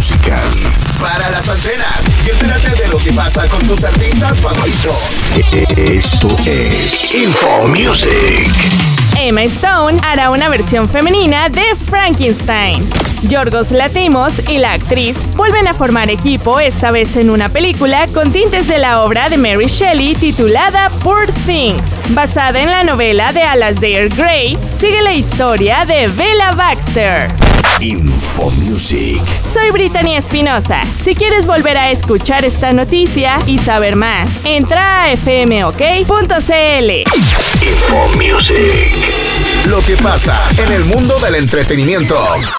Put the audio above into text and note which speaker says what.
Speaker 1: musical.
Speaker 2: Para las antenas y entérate de lo que pasa con tus artistas favoritos.
Speaker 1: Esto es Info Music.
Speaker 3: Emma Stone hará una versión femenina de Frankenstein. Yorgos Latimos y la actriz vuelven a formar equipo, esta vez en una película con tintes de la obra de Mary Shelley titulada Poor Things. Basada en la novela de Alasdair Gray, sigue la historia de Bella Baxter.
Speaker 1: Info Music.
Speaker 3: Soy Brittany Espinosa. Si quieres volver a escuchar esta noticia y saber más, entra a fmok.cl.
Speaker 1: Info Music.
Speaker 2: Lo que pasa en el mundo del entretenimiento.